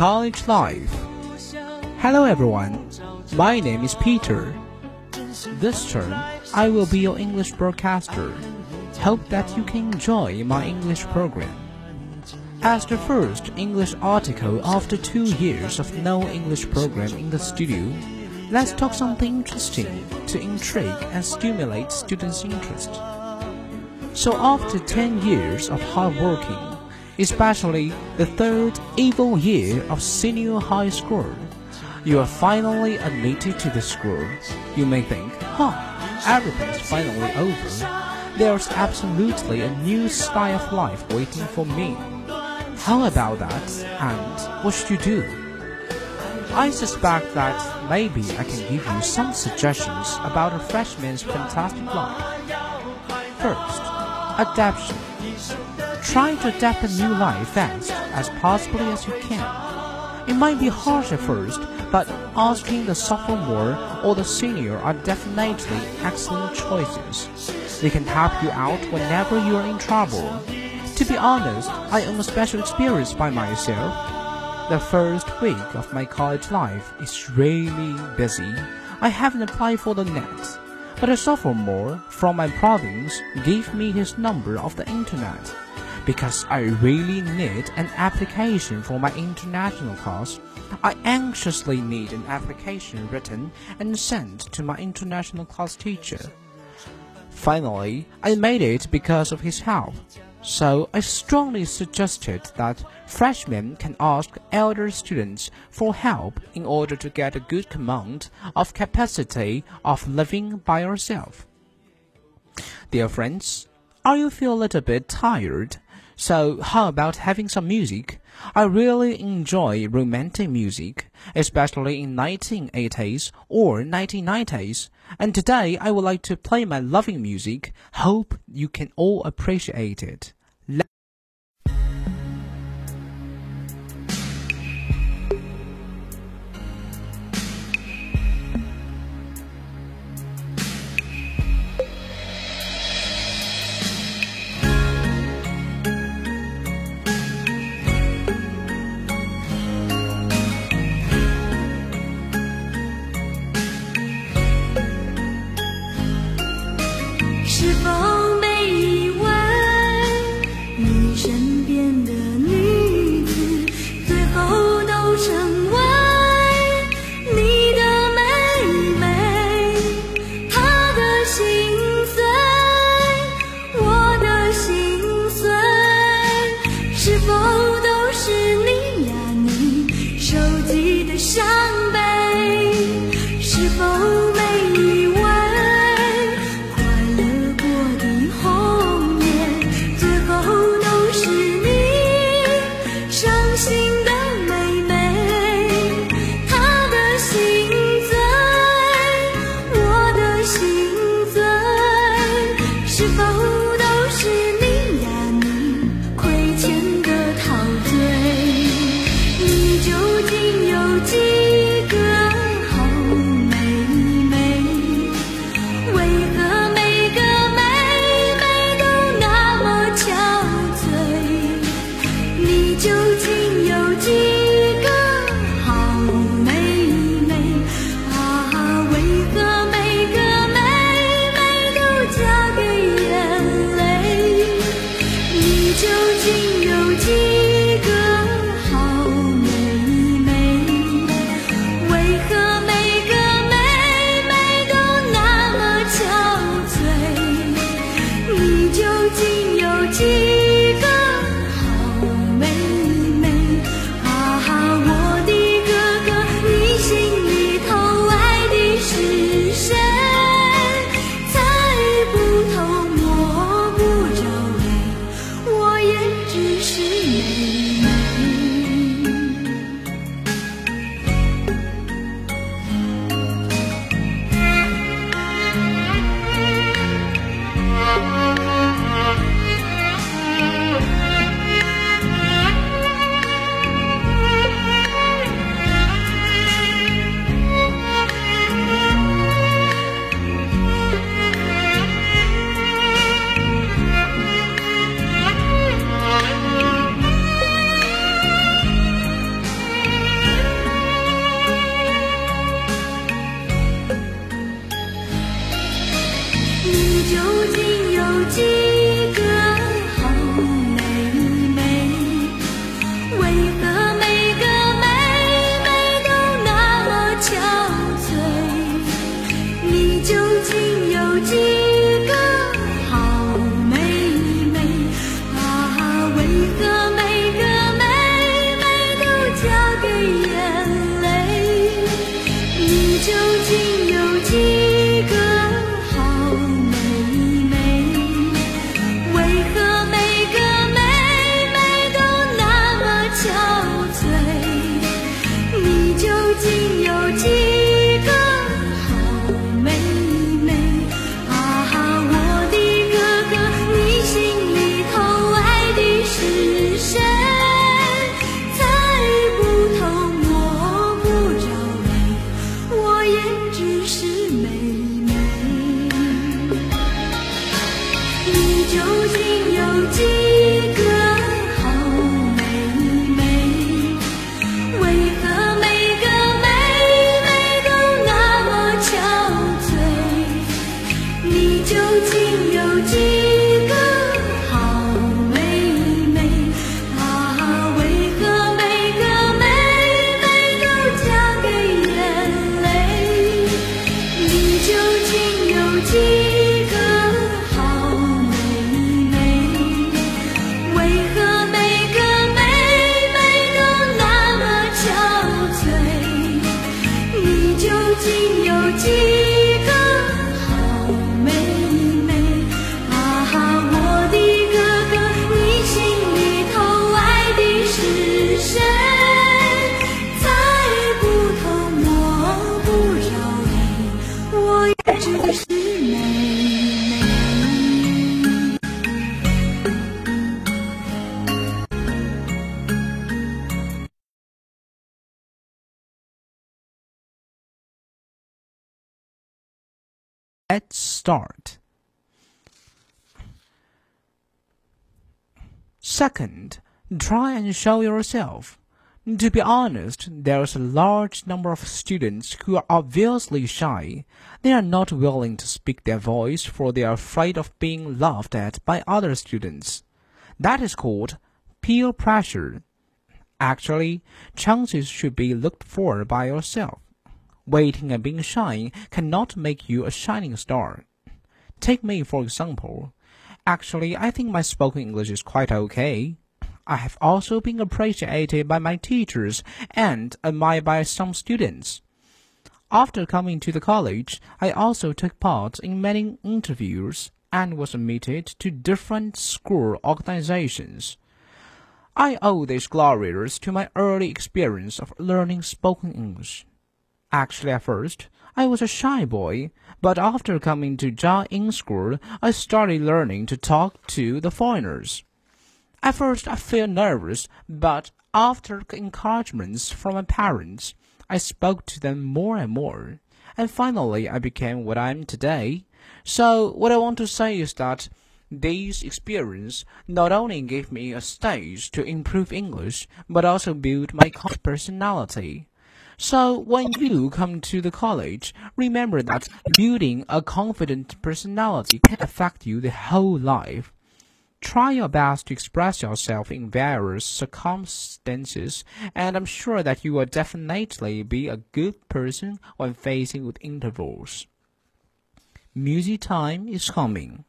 College Life. Hello everyone, my name is Peter. This term, I will be your English broadcaster. Hope that you can enjoy my English program. As the first English article after two years of no English program in the studio, let's talk something interesting to intrigue and stimulate students' interest. So after 10 years of hard working, especially the third evil year of senior high school, you are finally admitted to the school. You may think, huh, everything's finally over. There's absolutely a new style of life waiting for me. How about that? And what should you do? I suspect that maybe I can give you some suggestions about a freshman's fantastic life. First, adaptation. Try to adapt a new life fast as possibly as you can. It might be harsh at first, but asking the sophomore or the senior are definitely excellent choices. They can help you out whenever you are in trouble. To be honest, I am a special experience by myself. The first week of my college life is really busy. I haven't applied for the net, but a sophomore from my province gave me his number of the internet because I really need an application for my international course. I anxiously need an application written and sent to my international class teacher. Finally, I made it because of his help. So I strongly suggested that freshmen can ask elder students for help in order to get a good command of capacity of living by yourself. Dear friends, are you feel a little bit tired? So how about having some music? I really enjoy romantic music, especially in 1980s or 1990s. And today I would like to play my loving music. Hope you can all appreciate it. 是否？Let's start. Second, try and show yourself. To be honest, there is a large number of students who are obviously shy. They are not willing to speak their voice for they are afraid of being laughed at by other students. That is called peer pressure. Actually, chances should be looked for by yourself. Waiting and being shy cannot make you a shining star. Take me, for example. Actually, I think my spoken English is quite okay. I have also been appreciated by my teachers and admired by some students. After coming to the college, I also took part in many interviews and was admitted to different school organizations. I owe these glories to my early experience of learning spoken English. Actually, at first, I was a shy boy, but after coming to Jia In School, I started learning to talk to the foreigners. At first, I felt nervous, but after encouragements from my parents, I spoke to them more and more, and finally I became what I am today. So, what I want to say is that this experience not only gave me a stage to improve English, but also built my personality. So when you come to the college, remember that building a confident personality can affect you the whole life. Try your best to express yourself in various circumstances, and I'm sure that you will definitely be a good person when facing with intervals. Music time is coming.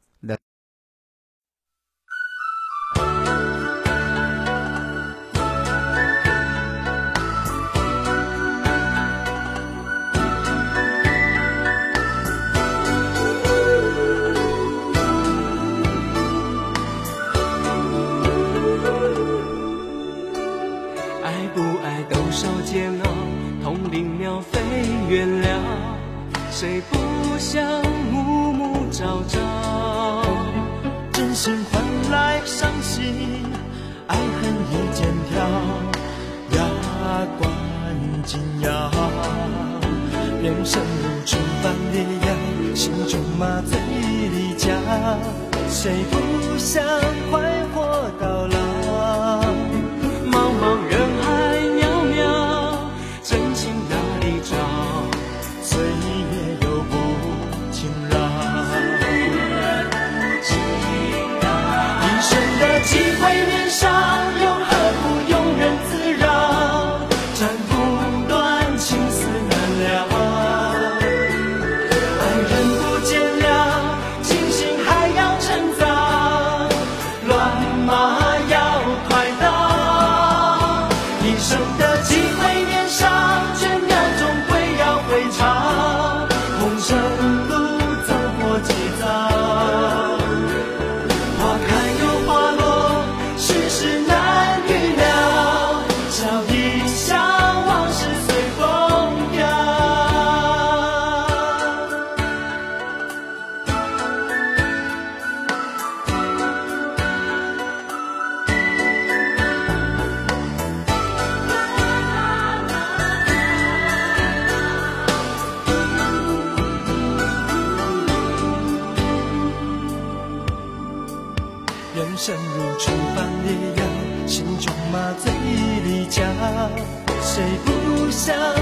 谁不想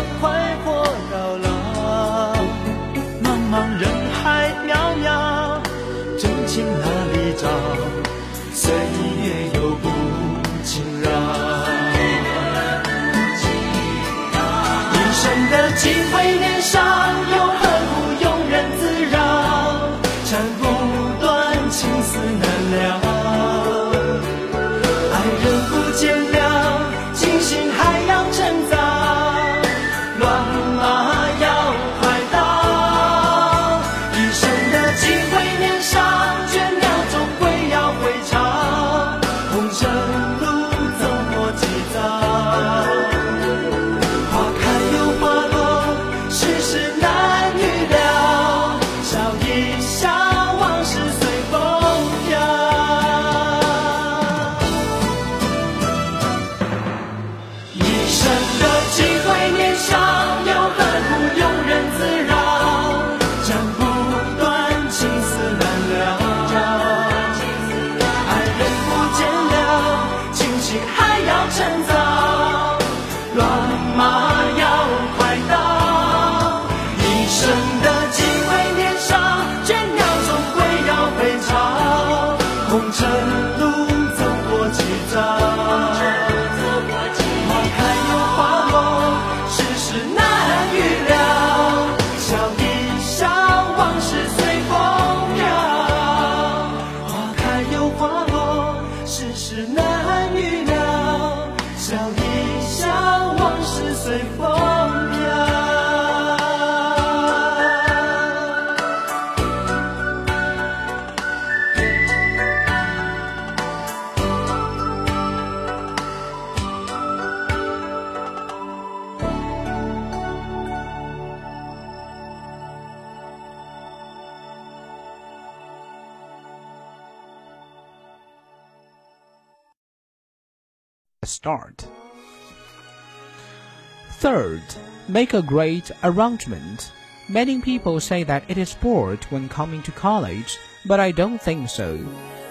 start. Third, make a great arrangement. Many people say that it is sport when coming to college, but I don't think so.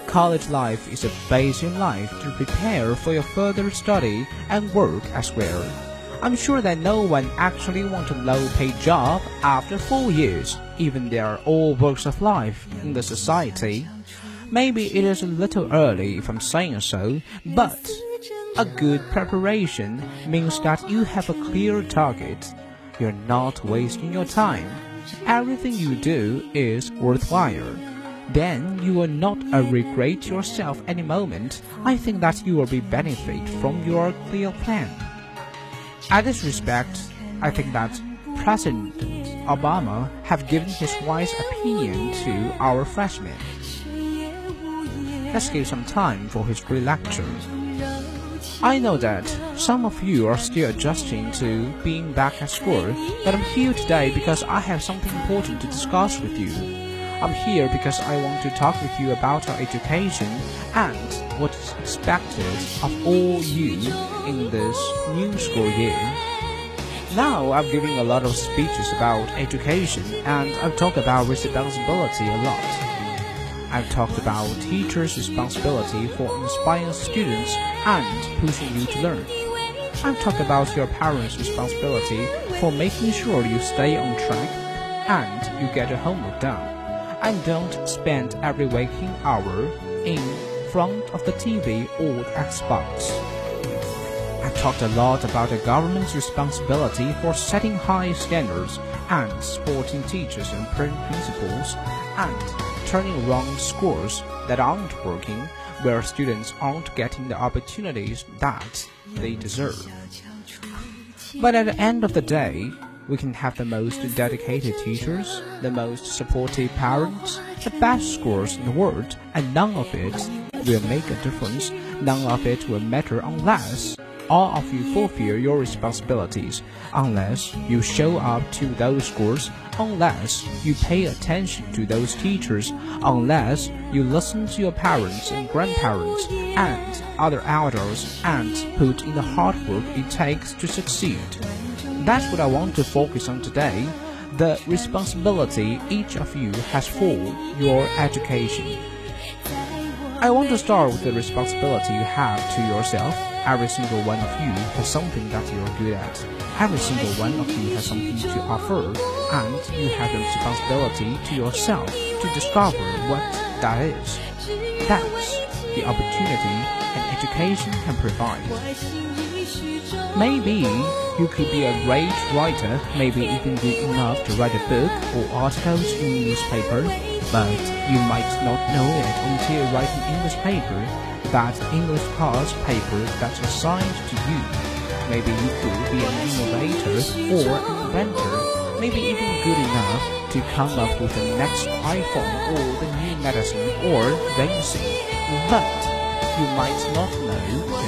College life is a base in life to prepare for your further study and work as well. I'm sure that no one actually wants a low-paid job after four years, even they are all works of life in the society. Maybe it is a little early if I'm saying so, but a good preparation means that you have a clear target. You're not wasting your time. Everything you do is worthwhile. Then you will not uh, regret yourself any moment. I think that you will be benefit from your clear plan. At this respect, I think that President Obama have given his wise opinion to our freshmen. Let's give some time for his free lecture. I know that some of you are still adjusting to being back at school, but I'm here today because I have something important to discuss with you. I'm here because I want to talk with you about our education and what is expected of all you in this new school year. Now I'm giving a lot of speeches about education and I've talked about responsibility a lot. I've talked about teachers' responsibility for inspiring students and pushing you to learn. I've talked about your parents' responsibility for making sure you stay on track and you get your homework done. And don't spend every waking hour in front of the TV or the Xbox. I've talked a lot about the government's responsibility for setting high standards and supporting teachers and principals and turning around schools that aren't working where students aren't getting the opportunities that they deserve. But at the end of the day, we can have the most dedicated teachers, the most supportive parents, the best schools in the world, and none of it will make a difference. None of it will matter unless all of you fulfill your responsibilities, unless you show up to those schools, unless you pay attention to those teachers, unless you listen to your parents and grandparents and other elders and put in the hard work it takes to succeed. That's what I want to focus on today the responsibility each of you has for your education. I want to start with the responsibility you have to yourself. Every single one of you has something that you're good at. Every single one of you has something to offer, and you have the responsibility to yourself to discover what that is. That's the opportunity an education can provide. Maybe you could be a great writer, maybe even good enough to write a book or articles in a newspaper, but you might not know it until an English paper, that English class paper that's assigned to you. Maybe you could be an innovator or inventor, maybe even good enough to come up with the next iPhone or the new medicine or vaccine, but you might not know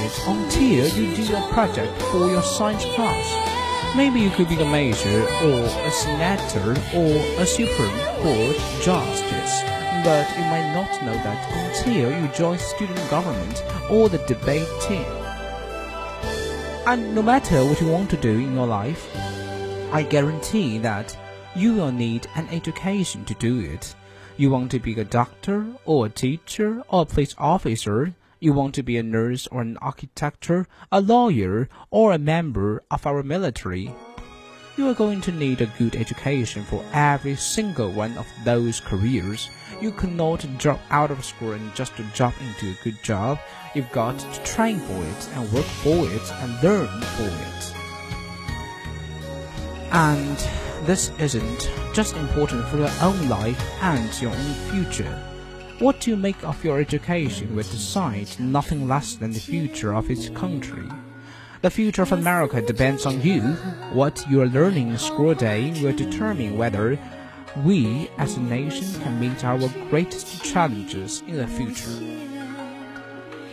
it until you do a project for your science class. Maybe you could be a major or a senator or a Supreme Court justice, but you might not know that until you join student government or the debate team. And no matter what you want to do in your life, I guarantee that you will need an education to do it. You want to be a doctor or a teacher or a police officer, you want to be a nurse or an architect, a lawyer, or a member of our military. You are going to need a good education for every single one of those careers. You cannot drop out of school and just jump into a good job. You've got to train for it and work for it and learn for it. And this isn't just important for your own life and your own future. What do you make of your education will decide nothing less than the future of its country. The future of America depends on you. What you are learning in school day will determine whether we as a nation can meet our greatest challenges in the future.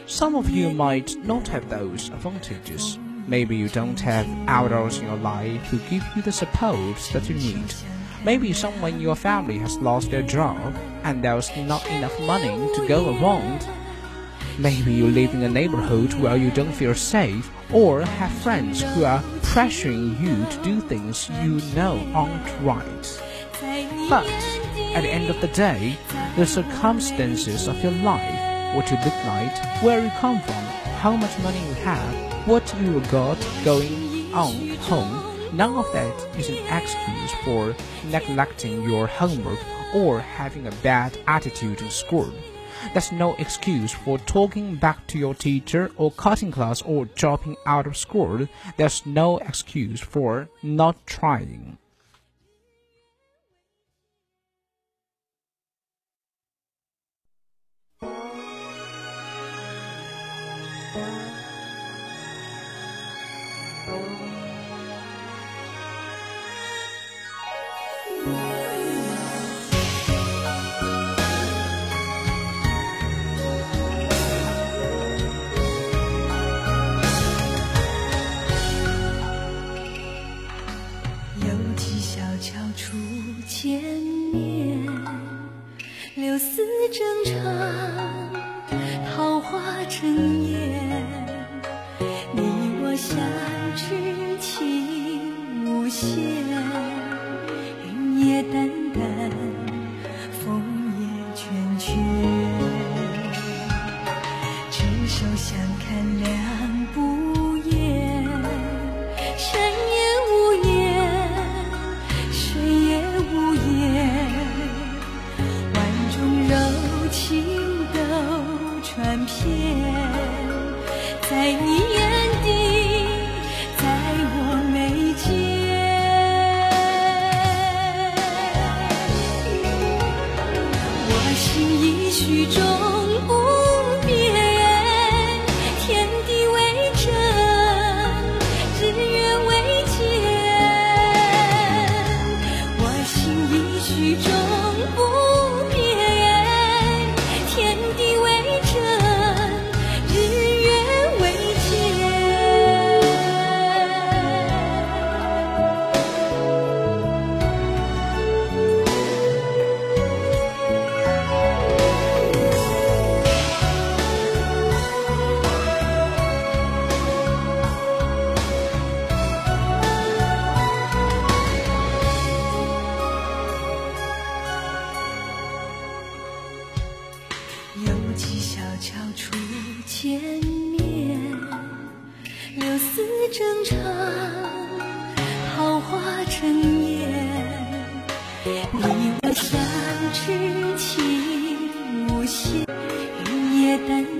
Some of you might not have those advantages. Maybe you don't have elders in your life who give you the support that you need. Maybe someone in your family has lost their job and there's not enough money to go around. Maybe you live in a neighborhood where you don't feel safe or have friends who are pressuring you to do things you know aren't right. But at the end of the day, the circumstances of your life, what you look like, where you come from, how much money you have, what you got going on home, None of that is an excuse for neglecting your homework or having a bad attitude in school. That's no excuse for talking back to your teacher or cutting class or dropping out of school. There's no excuse for not trying. 似争长，桃花争艳。云也淡。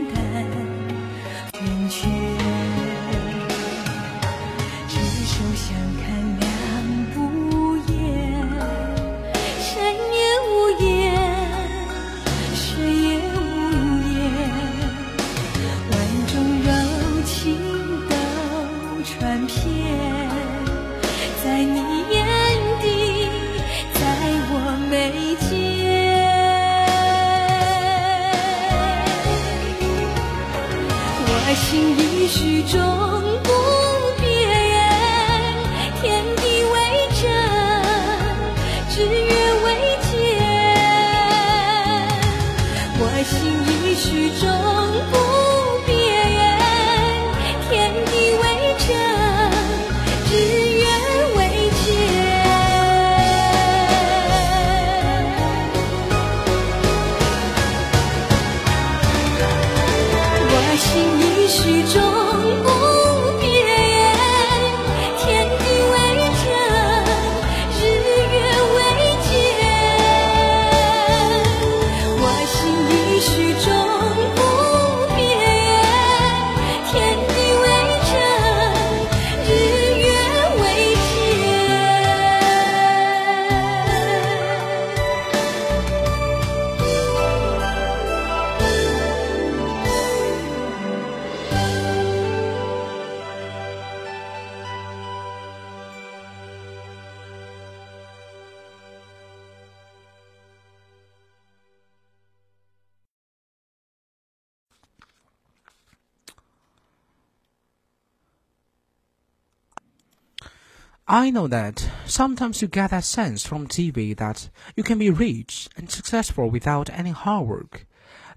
I know that sometimes you get that sense from TV that you can be rich and successful without any hard work.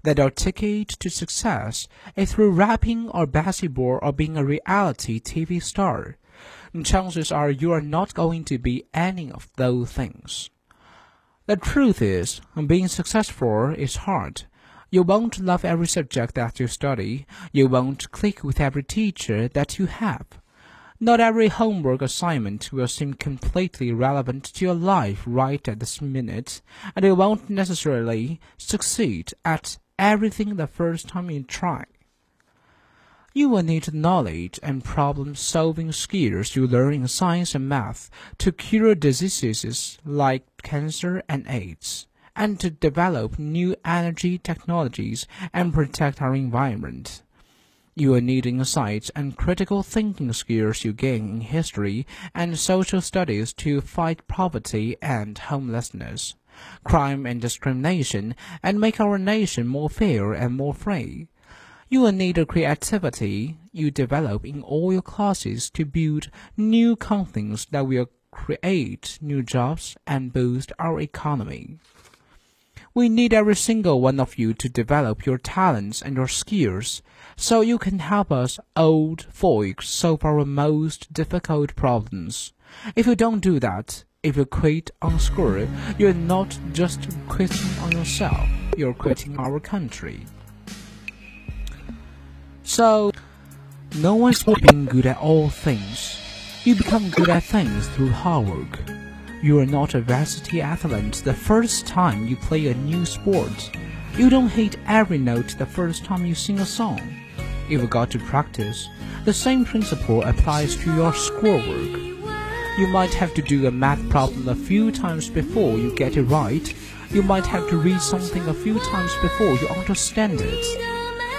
That our ticket to success is through rapping or basketball or being a reality TV star. Chances are you are not going to be any of those things. The truth is, being successful is hard. You won't love every subject that you study. You won't click with every teacher that you have. Not every homework assignment will seem completely relevant to your life right at this minute, and you won't necessarily succeed at everything the first time you try. You will need knowledge and problem solving skills you learn in science and math to cure diseases like cancer and AIDS, and to develop new energy technologies and protect our environment. You will need insights and critical thinking skills you gain in history and social studies to fight poverty and homelessness, crime and discrimination, and make our nation more fair and more free. You will need the creativity you develop in all your classes to build new companies that will create new jobs and boost our economy. We need every single one of you to develop your talents and your skills so you can help us old folks solve our most difficult problems. If you don't do that, if you quit on school, you're not just quitting on yourself, you're quitting our country. So, no one's being good at all things. You become good at things through hard work. You are not a varsity athlete the first time you play a new sport. You don't hit every note the first time you sing a song. You've got to practice. The same principle applies to your schoolwork. You might have to do a math problem a few times before you get it right. You might have to read something a few times before you understand it.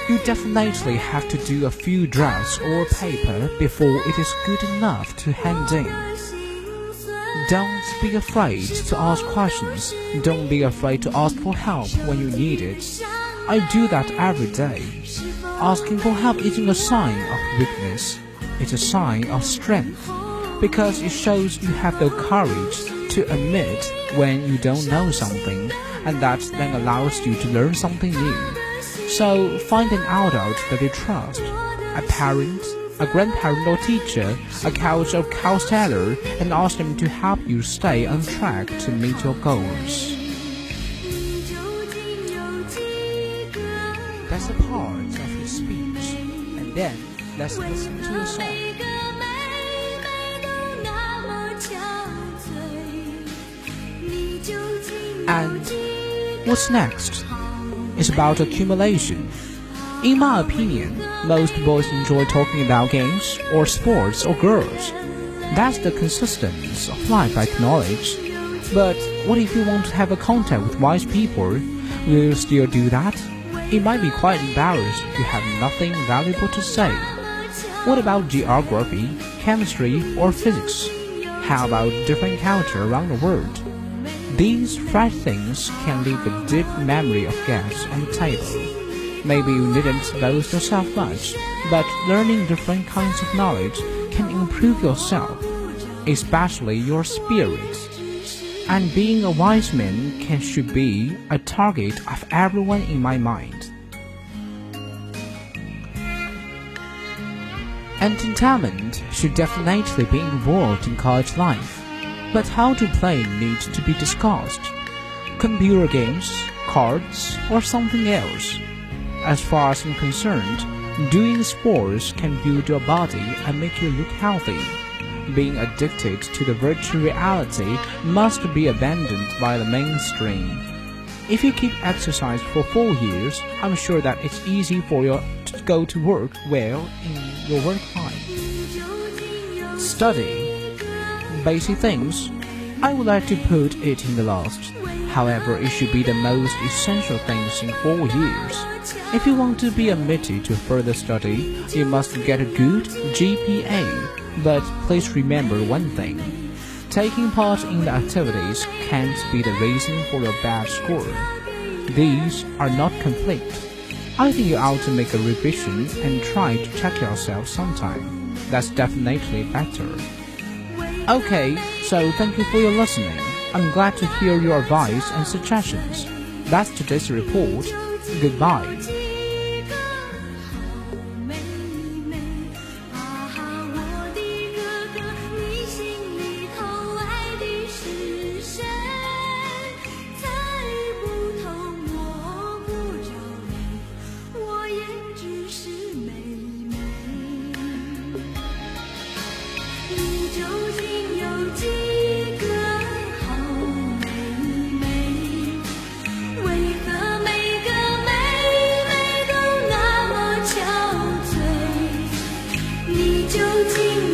You definitely have to do a few drafts or paper before it is good enough to hand in. Don't be afraid to ask questions. Don't be afraid to ask for help when you need it. I do that every day. Asking for help isn't a sign of weakness. It's a sign of strength because it shows you have the courage to admit when you don't know something and that then allows you to learn something new. So find an adult that you trust, a parent, a grandparent or teacher, a couch or counselor, and ask them to help you stay on track to meet your goals. That's a part of his speech. And then let's listen to the song. And what's next? It's about accumulation. In my opinion, most boys enjoy talking about games or sports or girls. That's the consistence of life I acknowledge. But what if you want to have a contact with wise people? Will you still do that? It might be quite embarrassed to have nothing valuable to say. What about geography, chemistry, or physics? How about different culture around the world? These fresh things can leave a deep memory of gaps on the table. Maybe you needn't boast yourself much, but learning different kinds of knowledge can improve yourself, especially your spirit. And being a wise man can should be a target of everyone in my mind. Entertainment should definitely be involved in college life but how to play needs to be discussed. Computer games, cards, or something else. As far as I'm concerned, doing sports can build your body and make you look healthy. Being addicted to the virtual reality must be abandoned by the mainstream. If you keep exercise for four years, I'm sure that it's easy for you to go to work well in your work life. Study basic things, I would like to put it in the last. However, it should be the most essential things in four years. If you want to be admitted to further study, you must get a good GPA. But please remember one thing. Taking part in the activities can't be the reason for your bad score. These are not complete. I think you ought to make a revision and try to check yourself sometime. That's definitely better. Okay, so thank you for your listening. I'm glad to hear your advice and suggestions. That's today's report. Goodbye. 究竟